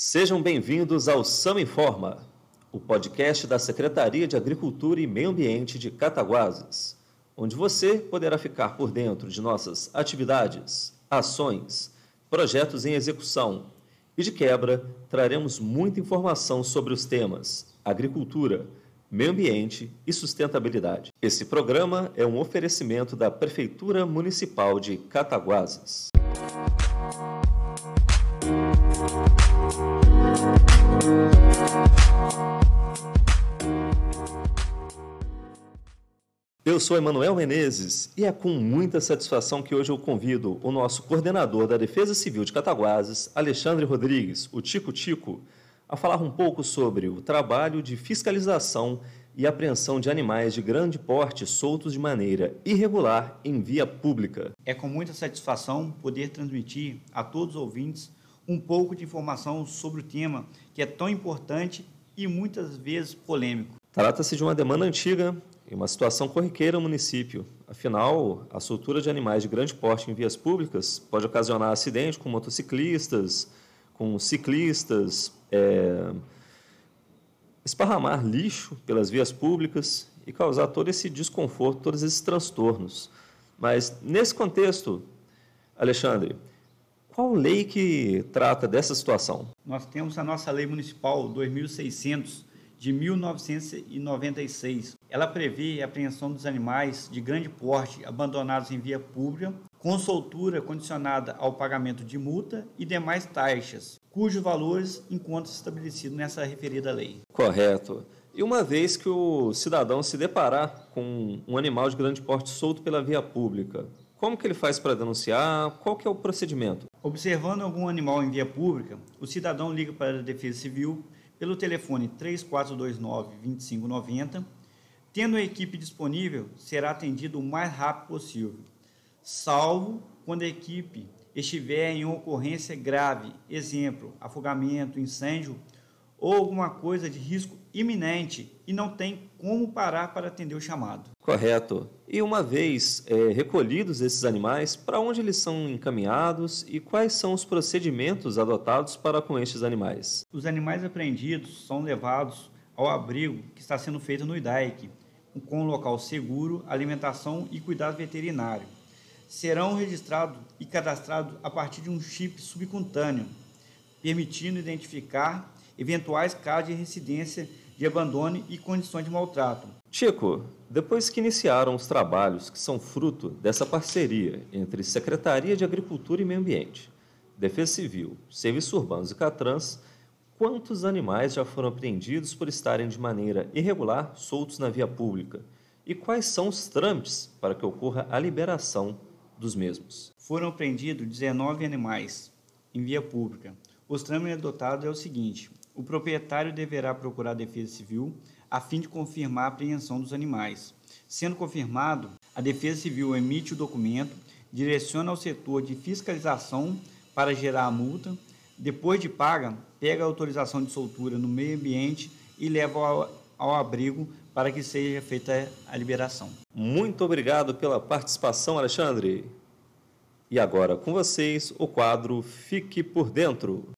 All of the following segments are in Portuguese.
Sejam bem-vindos ao Sama Informa, o podcast da Secretaria de Agricultura e Meio Ambiente de Cataguases, onde você poderá ficar por dentro de nossas atividades, ações, projetos em execução e, de quebra, traremos muita informação sobre os temas agricultura, meio ambiente e sustentabilidade. Esse programa é um oferecimento da Prefeitura Municipal de Cataguases. Eu sou Emanuel Menezes e é com muita satisfação que hoje eu convido o nosso coordenador da Defesa Civil de Cataguases, Alexandre Rodrigues, o Tico Tico, a falar um pouco sobre o trabalho de fiscalização e apreensão de animais de grande porte soltos de maneira irregular em via pública. É com muita satisfação poder transmitir a todos os ouvintes um pouco de informação sobre o tema que é tão importante e muitas vezes polêmico. Trata-se de uma demanda antiga e uma situação corriqueira no município. Afinal, a soltura de animais de grande porte em vias públicas pode ocasionar acidentes com motociclistas, com ciclistas, é, esparramar lixo pelas vias públicas e causar todo esse desconforto, todos esses transtornos. Mas, nesse contexto, Alexandre, qual lei que trata dessa situação? Nós temos a nossa Lei Municipal 2600 de 1996. Ela prevê a apreensão dos animais de grande porte abandonados em via pública, com soltura condicionada ao pagamento de multa e demais taxas, cujos valores encontram-se estabelecidos nessa referida lei. Correto. E uma vez que o cidadão se deparar com um animal de grande porte solto pela via pública, como que ele faz para denunciar? Qual que é o procedimento? Observando algum animal em via pública, o cidadão liga para a Defesa Civil pelo telefone 3429-2590. Tendo a equipe disponível, será atendido o mais rápido possível, salvo quando a equipe estiver em ocorrência grave, exemplo, afogamento, incêndio ou alguma coisa de risco iminente e não tem como parar para atender o chamado. Correto. E uma vez é, recolhidos esses animais, para onde eles são encaminhados e quais são os procedimentos adotados para com estes animais? Os animais apreendidos são levados ao abrigo que está sendo feito no IDAIC, com um local seguro, alimentação e cuidado veterinário. Serão registrados e cadastrados a partir de um chip subcutâneo, permitindo identificar eventuais casos de residência de abandono e condições de maltrato. Chico, depois que iniciaram os trabalhos que são fruto dessa parceria entre Secretaria de Agricultura e Meio Ambiente, Defesa Civil, Serviços Urbanos e Catrans, quantos animais já foram apreendidos por estarem de maneira irregular soltos na via pública? E quais são os trâmites para que ocorra a liberação dos mesmos? Foram apreendidos 19 animais em via pública. Os trâmites adotados é o seguinte: o proprietário deverá procurar a Defesa Civil a fim de confirmar a apreensão dos animais. Sendo confirmado, a Defesa Civil emite o documento, direciona ao setor de fiscalização para gerar a multa, depois de paga, pega a autorização de soltura no meio ambiente e leva ao, ao abrigo para que seja feita a liberação. Muito obrigado pela participação, Alexandre. E agora com vocês o quadro Fique por Dentro.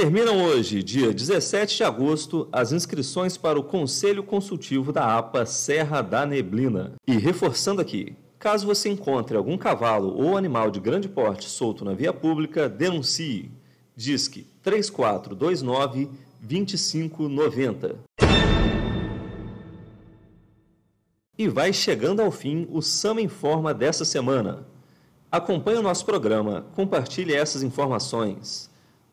Terminam hoje, dia 17 de agosto, as inscrições para o Conselho Consultivo da APA Serra da Neblina. E reforçando aqui, caso você encontre algum cavalo ou animal de grande porte solto na via pública, denuncie. Disque 3429 2590. E vai chegando ao fim o Sama Informa dessa semana. Acompanhe o nosso programa, compartilhe essas informações.